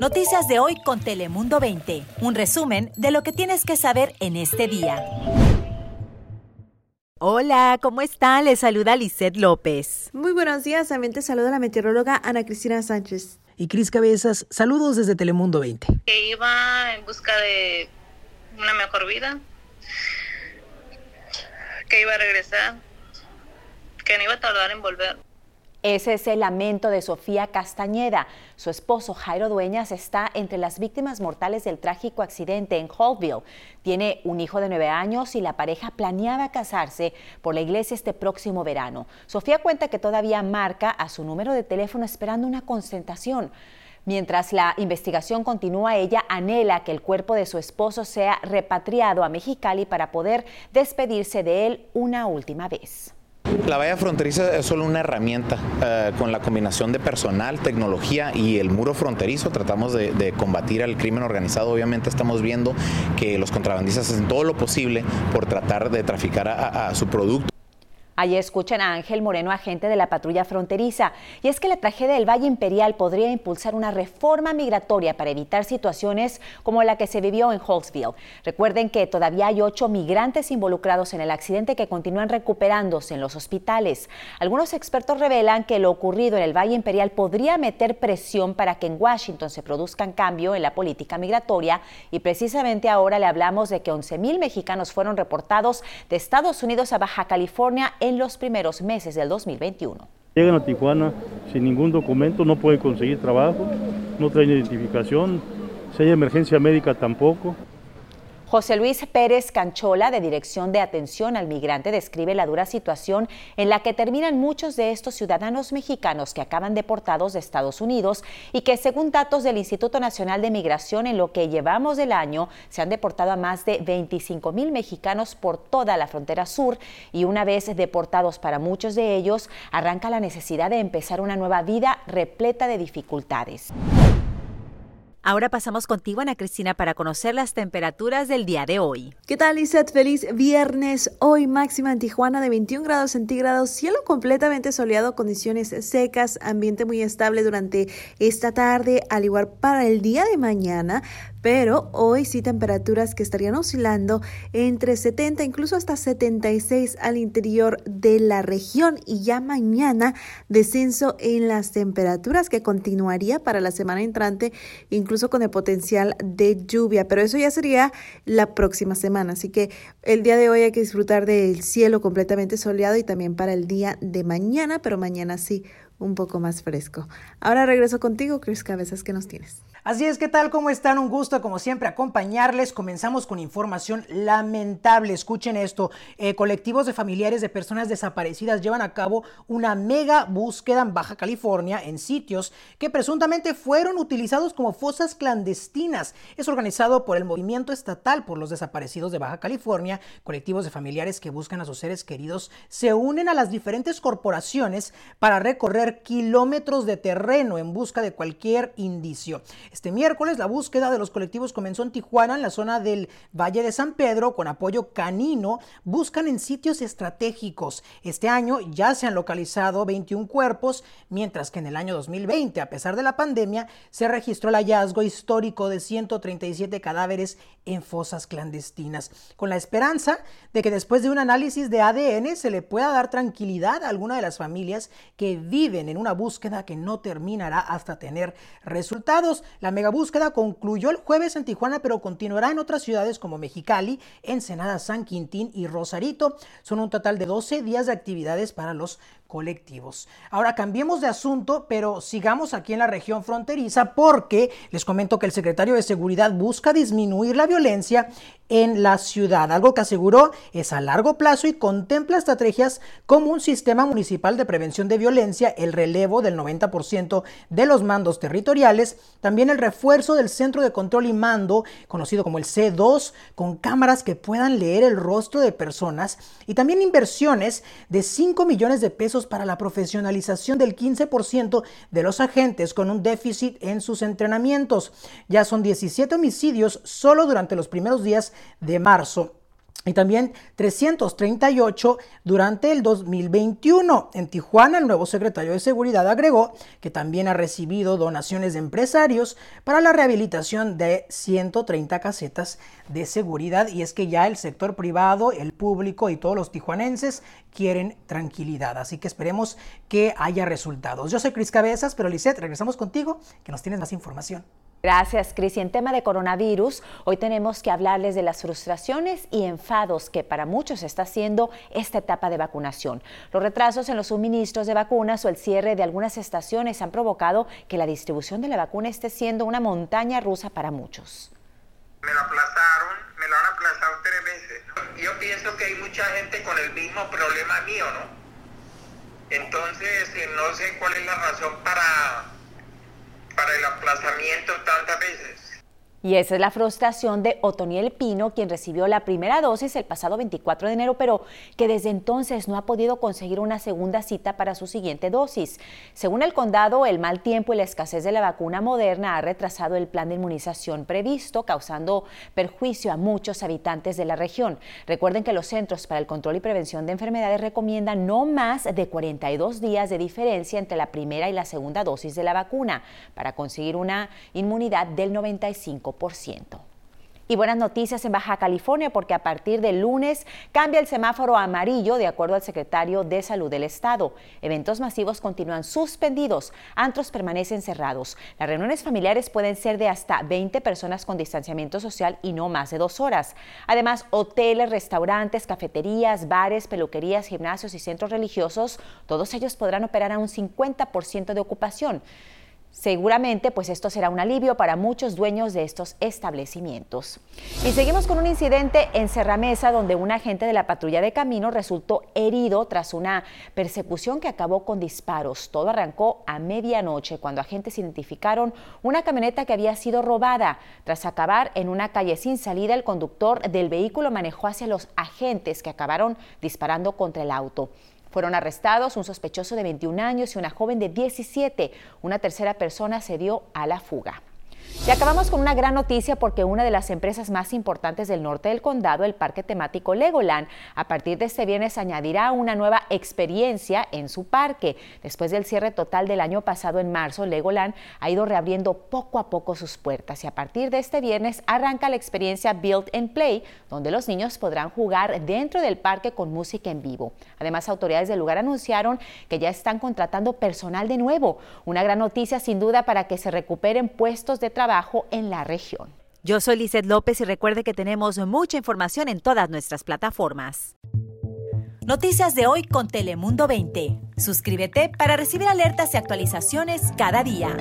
Noticias de hoy con Telemundo 20. Un resumen de lo que tienes que saber en este día. Hola, ¿cómo está? Le saluda Lisette López. Muy buenos días, también te saluda la meteoróloga Ana Cristina Sánchez. Y Cris Cabezas, saludos desde Telemundo 20. Que iba en busca de una mejor vida, que iba a regresar, que no iba a tardar en volver. Ese es el lamento de Sofía Castañeda. Su esposo Jairo Dueñas está entre las víctimas mortales del trágico accidente en Hallville. Tiene un hijo de nueve años y la pareja planeaba casarse por la iglesia este próximo verano. Sofía cuenta que todavía marca a su número de teléfono esperando una concentración. Mientras la investigación continúa, ella anhela que el cuerpo de su esposo sea repatriado a Mexicali para poder despedirse de él una última vez. La valla fronteriza es solo una herramienta. Eh, con la combinación de personal, tecnología y el muro fronterizo tratamos de, combatir al crimen organizado. Obviamente estamos viendo que los contrabandistas hacen todo lo posible por tratar de traficar a su producto. Allí escuchan a Ángel Moreno, agente de la patrulla fronteriza. Y es que la tragedia del Valle Imperial podría impulsar una reforma migratoria para evitar situaciones como la que se vivió en Holtzville. Recuerden que todavía hay ocho migrantes involucrados en el accidente que continúan recuperándose en los hospitales. Algunos expertos revelan que lo ocurrido en el Valle Imperial podría meter presión para que en Washington se produzcan cambio en la política migratoria. Y precisamente ahora le hablamos de que 11 mil mexicanos fueron reportados de Estados Unidos a Baja California en los primeros meses del 2021. Llegan a Tijuana sin ningún documento, no pueden conseguir trabajo, no traen identificación, si hay emergencia médica tampoco. José Luis Pérez Canchola, de Dirección de Atención al Migrante, describe la dura situación en la que terminan muchos de estos ciudadanos mexicanos que acaban deportados de Estados Unidos y que, según datos del Instituto Nacional de Migración, en lo que llevamos del año, se han deportado a más de 25 mil mexicanos por toda la frontera sur y una vez deportados para muchos de ellos, arranca la necesidad de empezar una nueva vida repleta de dificultades. Ahora pasamos contigo, Ana Cristina, para conocer las temperaturas del día de hoy. ¿Qué tal, Lizeth? Feliz viernes. Hoy máxima en Tijuana de 21 grados centígrados, cielo completamente soleado, condiciones secas, ambiente muy estable durante esta tarde, al igual para el día de mañana pero hoy sí temperaturas que estarían oscilando entre 70 incluso hasta 76 al interior de la región y ya mañana descenso en las temperaturas que continuaría para la semana entrante incluso con el potencial de lluvia, pero eso ya sería la próxima semana, así que el día de hoy hay que disfrutar del cielo completamente soleado y también para el día de mañana, pero mañana sí un poco más fresco. Ahora regreso contigo, Chris Cabezas, ¿qué nos tienes? Así es, ¿qué tal? ¿Cómo están? Un gusto, como siempre, acompañarles. Comenzamos con información lamentable. Escuchen esto. Eh, colectivos de familiares de personas desaparecidas llevan a cabo una mega búsqueda en Baja California en sitios que presuntamente fueron utilizados como fosas clandestinas. Es organizado por el Movimiento Estatal por los Desaparecidos de Baja California. Colectivos de familiares que buscan a sus seres queridos se unen a las diferentes corporaciones para recorrer kilómetros de terreno en busca de cualquier indicio. Este miércoles la búsqueda de los colectivos comenzó en Tijuana, en la zona del Valle de San Pedro, con apoyo canino. Buscan en sitios estratégicos. Este año ya se han localizado 21 cuerpos, mientras que en el año 2020, a pesar de la pandemia, se registró el hallazgo histórico de 137 cadáveres en fosas clandestinas, con la esperanza de que después de un análisis de ADN se le pueda dar tranquilidad a alguna de las familias que viven en una búsqueda que no terminará hasta tener resultados. La mega búsqueda concluyó el jueves en Tijuana, pero continuará en otras ciudades como Mexicali, Ensenada, San Quintín y Rosarito. Son un total de 12 días de actividades para los colectivos. Ahora cambiemos de asunto, pero sigamos aquí en la región fronteriza porque les comento que el secretario de Seguridad busca disminuir la violencia en la ciudad, algo que aseguró es a largo plazo y contempla estrategias como un sistema municipal de prevención de violencia, el relevo del 90% de los mandos territoriales, también el refuerzo del centro de control y mando, conocido como el C2, con cámaras que puedan leer el rostro de personas y también inversiones de 5 millones de pesos para la profesionalización del 15% de los agentes con un déficit en sus entrenamientos. Ya son 17 homicidios solo durante los primeros días de marzo. Y también 338 durante el 2021. En Tijuana, el nuevo secretario de Seguridad agregó que también ha recibido donaciones de empresarios para la rehabilitación de 130 casetas de seguridad y es que ya el sector privado, el público y todos los tijuanenses quieren tranquilidad. Así que esperemos que haya resultados. Yo soy Cris Cabezas, pero Lisette, regresamos contigo que nos tienes más información. Gracias, Cris. Y en tema de coronavirus, hoy tenemos que hablarles de las frustraciones y enfados que para muchos está haciendo esta etapa de vacunación. Los retrasos en los suministros de vacunas o el cierre de algunas estaciones han provocado que la distribución de la vacuna esté siendo una montaña rusa para muchos. Me lo aplazaron, me lo han aplazado tres veces. Yo pienso que hay mucha gente con el mismo problema mío, ¿no? Entonces, eh, no sé cuál es la razón para para el aplazamiento tantas veces. Y esa es la frustración de Otoniel Pino, quien recibió la primera dosis el pasado 24 de enero, pero que desde entonces no ha podido conseguir una segunda cita para su siguiente dosis. Según el condado, el mal tiempo y la escasez de la vacuna moderna ha retrasado el plan de inmunización previsto, causando perjuicio a muchos habitantes de la región. Recuerden que los Centros para el Control y Prevención de Enfermedades recomiendan no más de 42 días de diferencia entre la primera y la segunda dosis de la vacuna para conseguir una inmunidad del 95%. Y buenas noticias en Baja California porque a partir del lunes cambia el semáforo amarillo de acuerdo al secretario de Salud del Estado. Eventos masivos continúan suspendidos, antros permanecen cerrados. Las reuniones familiares pueden ser de hasta 20 personas con distanciamiento social y no más de dos horas. Además, hoteles, restaurantes, cafeterías, bares, peluquerías, gimnasios y centros religiosos, todos ellos podrán operar a un 50% de ocupación. Seguramente, pues esto será un alivio para muchos dueños de estos establecimientos. Y seguimos con un incidente en Serramesa, donde un agente de la patrulla de camino resultó herido tras una persecución que acabó con disparos. Todo arrancó a medianoche cuando agentes identificaron una camioneta que había sido robada. Tras acabar en una calle sin salida, el conductor del vehículo manejó hacia los agentes que acabaron disparando contra el auto. Fueron arrestados un sospechoso de 21 años y una joven de 17. Una tercera persona se dio a la fuga. Y acabamos con una gran noticia porque una de las empresas más importantes del norte del condado, el parque temático Legoland, a partir de este viernes añadirá una nueva experiencia en su parque. Después del cierre total del año pasado en marzo, Legoland ha ido reabriendo poco a poco sus puertas y a partir de este viernes arranca la experiencia Build and Play, donde los niños podrán jugar dentro del parque con música en vivo. Además, autoridades del lugar anunciaron que ya están contratando personal de nuevo. Una gran noticia sin duda para que se recuperen puestos de trabajo en la región. Yo soy Lizeth López y recuerde que tenemos mucha información en todas nuestras plataformas. Noticias de hoy con Telemundo 20. Suscríbete para recibir alertas y actualizaciones cada día.